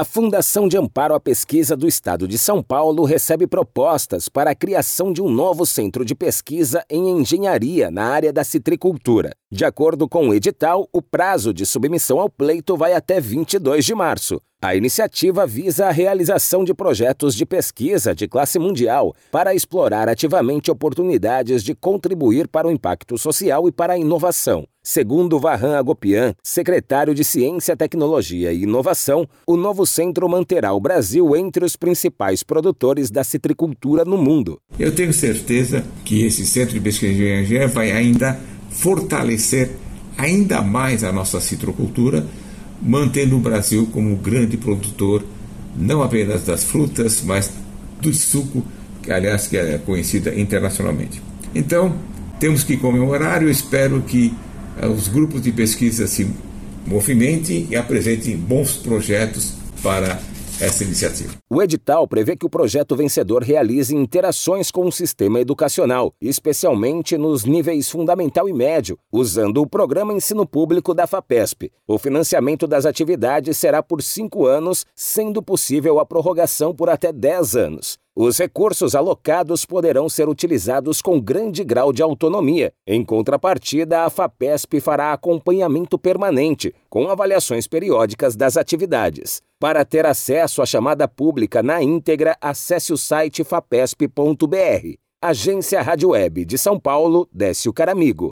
A Fundação de Amparo à Pesquisa do Estado de São Paulo recebe propostas para a criação de um novo centro de pesquisa em engenharia na área da citricultura. De acordo com o edital, o prazo de submissão ao pleito vai até 22 de março. A iniciativa visa a realização de projetos de pesquisa de classe mundial para explorar ativamente oportunidades de contribuir para o impacto social e para a inovação. Segundo Varran Agopian, secretário de Ciência, Tecnologia e Inovação, o novo centro manterá o Brasil entre os principais produtores da citricultura no mundo. Eu tenho certeza que esse centro de pesquisa de engenharia vai ainda fortalecer ainda mais a nossa citricultura mantendo o Brasil como grande produtor não apenas das frutas, mas do suco, que aliás que é conhecida internacionalmente. Então, temos que comemorar eu espero que eh, os grupos de pesquisa se movimentem e apresentem bons projetos para essa iniciativa. O edital prevê que o projeto vencedor realize interações com o sistema educacional, especialmente nos níveis fundamental e médio, usando o programa Ensino Público da FAPESP. O financiamento das atividades será por cinco anos, sendo possível a prorrogação por até dez anos. Os recursos alocados poderão ser utilizados com grande grau de autonomia. Em contrapartida, a FAPESP fará acompanhamento permanente, com avaliações periódicas das atividades. Para ter acesso à chamada pública na íntegra, acesse o site fapesp.br. Agência Rádio Web de São Paulo, Décio Caramigo.